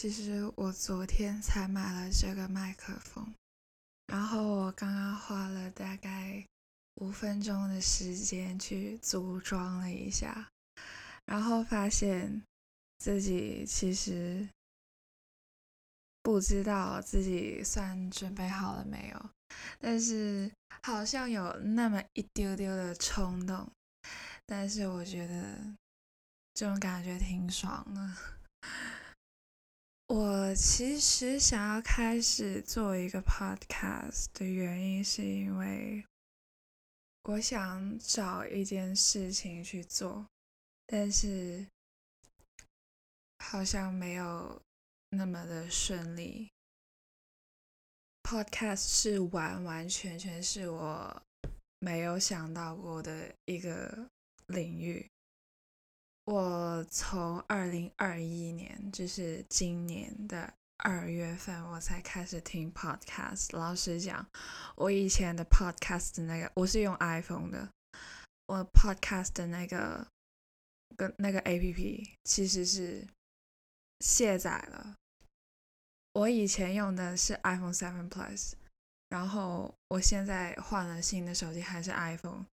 其实我昨天才买了这个麦克风，然后我刚刚花了大概五分钟的时间去组装了一下，然后发现自己其实不知道自己算准备好了没有，但是好像有那么一丢丢的冲动，但是我觉得这种感觉挺爽的。我其实想要开始做一个 podcast 的原因，是因为我想找一件事情去做，但是好像没有那么的顺利。podcast 是完完全全是我没有想到过的一个领域。我从二零二一年，就是今年的二月份，我才开始听 podcast。老实讲，我以前的 podcast 那个，我是用 iPhone 的，我 podcast 的那个跟那个 APP 其实是卸载了。我以前用的是 iPhone Seven Plus，然后我现在换了新的手机，还是 iPhone。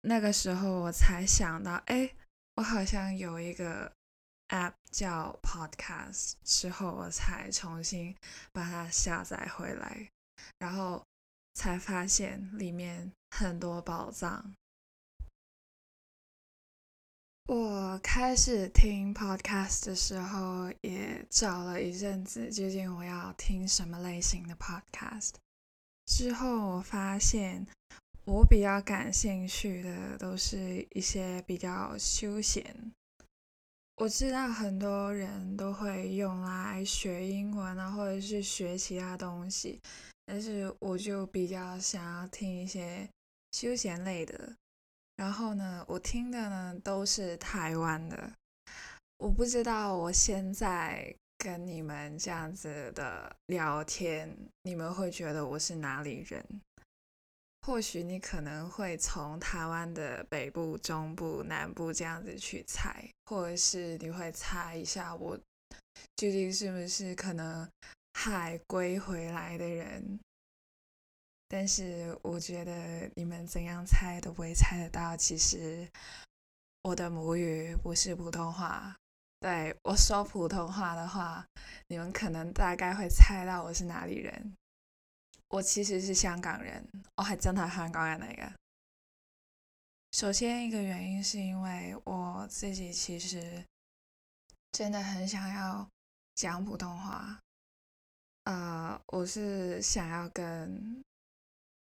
那个时候我才想到，哎。我好像有一个 app 叫 Podcast，之后我才重新把它下载回来，然后才发现里面很多宝藏。我开始听 Podcast 的时候，也找了一阵子，究竟我要听什么类型的 Podcast。之后我发现。我比较感兴趣的都是一些比较休闲。我知道很多人都会用来学英文啊，或者是学其他东西，但是我就比较想要听一些休闲类的。然后呢，我听的呢都是台湾的。我不知道我现在跟你们这样子的聊天，你们会觉得我是哪里人？或许你可能会从台湾的北部、中部、南部这样子去猜，或者是你会猜一下我究竟是不是可能海归回来的人。但是我觉得你们怎样猜都不会猜得到，其实我的母语不是普通话。对我说普通话的话，你们可能大概会猜到我是哪里人。我其实是香港人，我还真係香港人嚟嘅。首先一个原因是因为我自己其实真的很想要讲普通话，呃，我是想要跟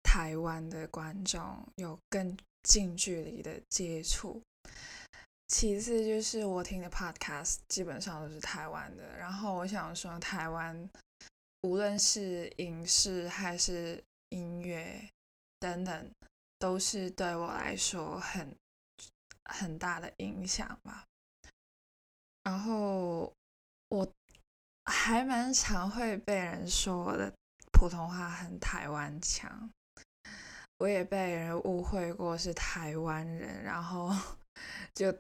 台湾的观众有更近距离的接触。其次就是我听的 podcast 基本上都是台湾的，然后我想说台湾。无论是影视还是音乐等等，都是对我来说很很大的影响吧。然后我还蛮常会被人说我的普通话很台湾腔，我也被人误会过是台湾人，然后 就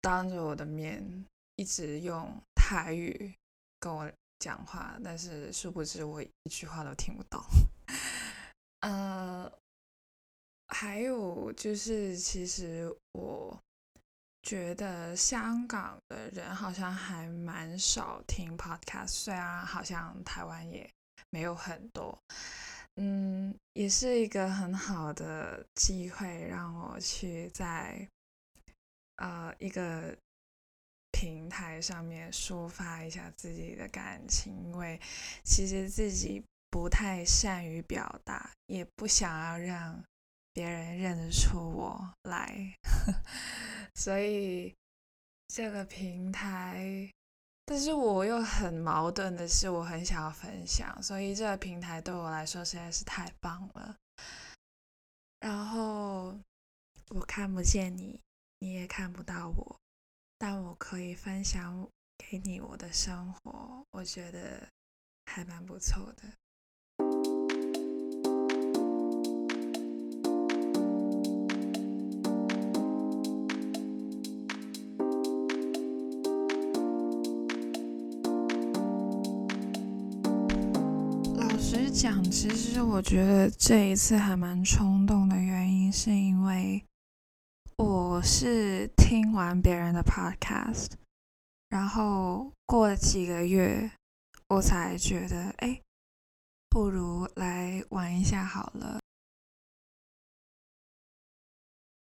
当着我的面一直用台语跟我。讲话，但是殊不知我一句话都听不懂。呃，还有就是，其实我觉得香港的人好像还蛮少听 podcast，虽然好像台湾也没有很多。嗯，也是一个很好的机会，让我去在呃一个。平台上面抒发一下自己的感情，因为其实自己不太善于表达，也不想要让别人认得出我来，所以这个平台，但是我又很矛盾的是，我很想要分享，所以这个平台对我来说实在是太棒了。然后我看不见你，你也看不到我。但我可以分享给你我的生活我觉得还蛮不错的。老实讲其实我觉得这一次还蛮冲动的原因是因为我是听完别人的 podcast，然后过了几个月，我才觉得，哎，不如来玩一下好了。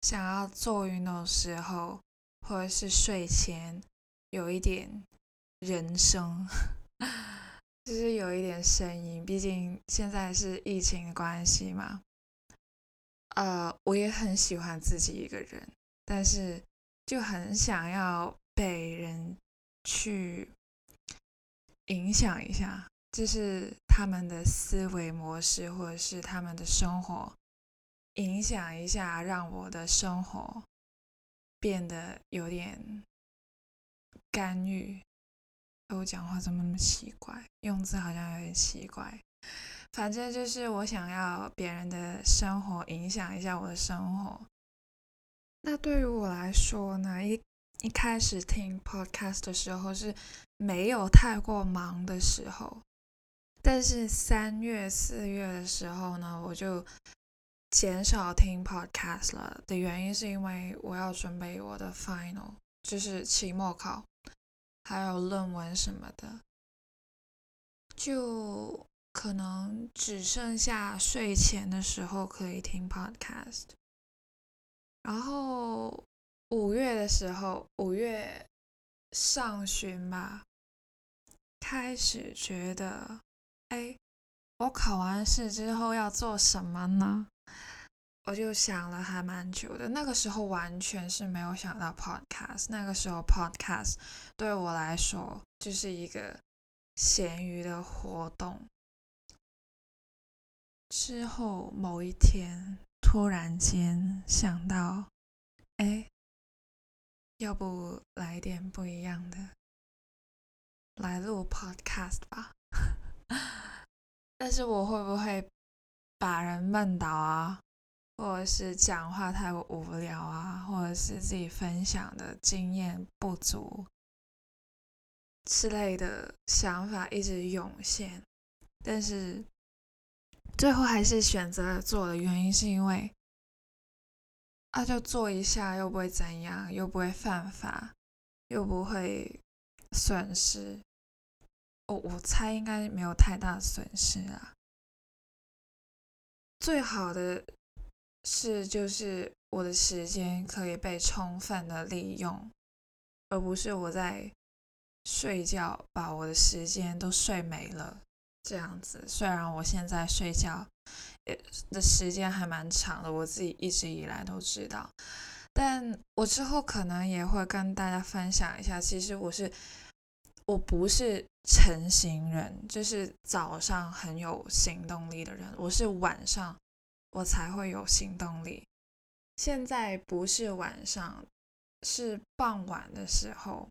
想要做运动的时候，或者是睡前，有一点人声。就是有一点声音，毕竟现在是疫情的关系嘛。呃，我也很喜欢自己一个人，但是就很想要被人去影响一下，就是他们的思维模式或者是他们的生活，影响一下，让我的生活变得有点干预。我讲话怎么那么奇怪？用字好像有点奇怪。反正就是我想要别人的生活影响一下我的生活。那对于我来说呢，一一开始听 podcast 的时候是没有太过忙的时候，但是三月四月的时候呢，我就减少听 podcast 了。的原因是因为我要准备我的 final，就是期末考。还有论文什么的，就可能只剩下睡前的时候可以听 podcast。然后五月的时候，五月上旬吧，开始觉得，哎，我考完试之后要做什么呢？我就想了还蛮久的，那个时候完全是没有想到 podcast。那个时候 podcast 对我来说就是一个闲余的活动。之后某一天突然间想到，哎，要不来点不一样的，来录 podcast 吧。但是我会不会把人闷倒啊？或者是讲话太无聊啊，或者是自己分享的经验不足之类的想法一直涌现，但是最后还是选择做的原因是因为，啊，就做一下又不会怎样，又不会犯法，又不会损失，我我猜应该没有太大损失啊，最好的。是，就是我的时间可以被充分的利用，而不是我在睡觉，把我的时间都睡没了这样子。虽然我现在睡觉也的时间还蛮长的，我自己一直以来都知道，但我之后可能也会跟大家分享一下，其实我是我不是成型人，就是早上很有行动力的人，我是晚上。我才会有行动力。现在不是晚上，是傍晚的时候。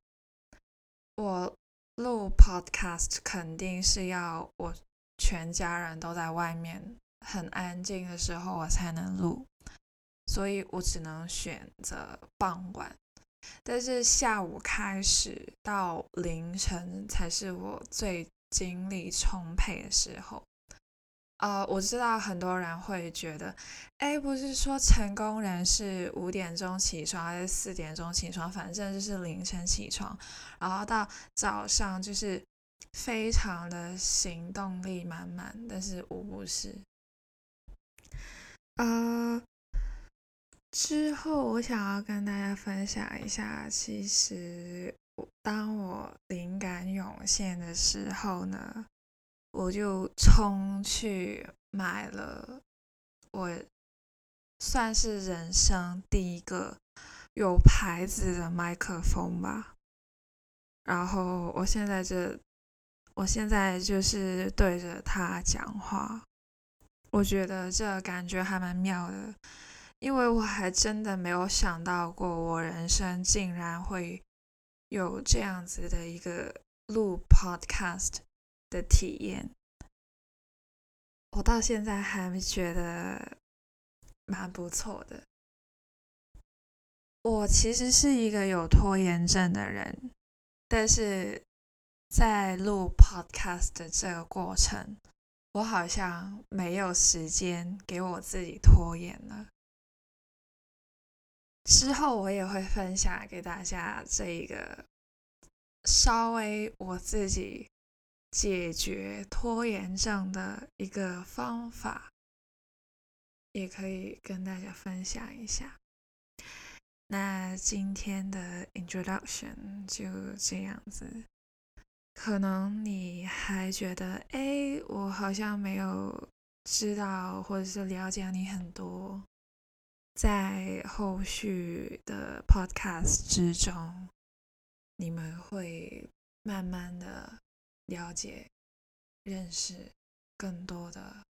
我录 podcast 肯定是要我全家人都在外面很安静的时候我才能录，所以我只能选择傍晚。但是下午开始到凌晨才是我最精力充沛的时候。呃，我知道很多人会觉得，哎，不是说成功人是五点钟起床还是四点钟起床，反正就是凌晨起床，然后到早上就是非常的行动力满满。但是我不是。呃，之后我想要跟大家分享一下，其实当我灵感涌现的时候呢。我就冲去买了，我算是人生第一个有牌子的麦克风吧。然后我现在这，我现在就是对着它讲话，我觉得这感觉还蛮妙的，因为我还真的没有想到过，我人生竟然会有这样子的一个录 podcast。的体验，我到现在还觉得蛮不错的。我其实是一个有拖延症的人，但是在录 podcast 的这个过程，我好像没有时间给我自己拖延了。之后我也会分享给大家这一个稍微我自己解决拖延症的一个方法，也可以跟大家分享一下。那今天的 introduction 就这样子。可能你还觉得，哎，我好像没有知道或者是了解你很多，在后续的 podcast 之中，你们会慢慢的了解、认识更多的。